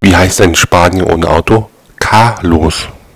Wie heißt ein Spanier ohne Auto? Carlos.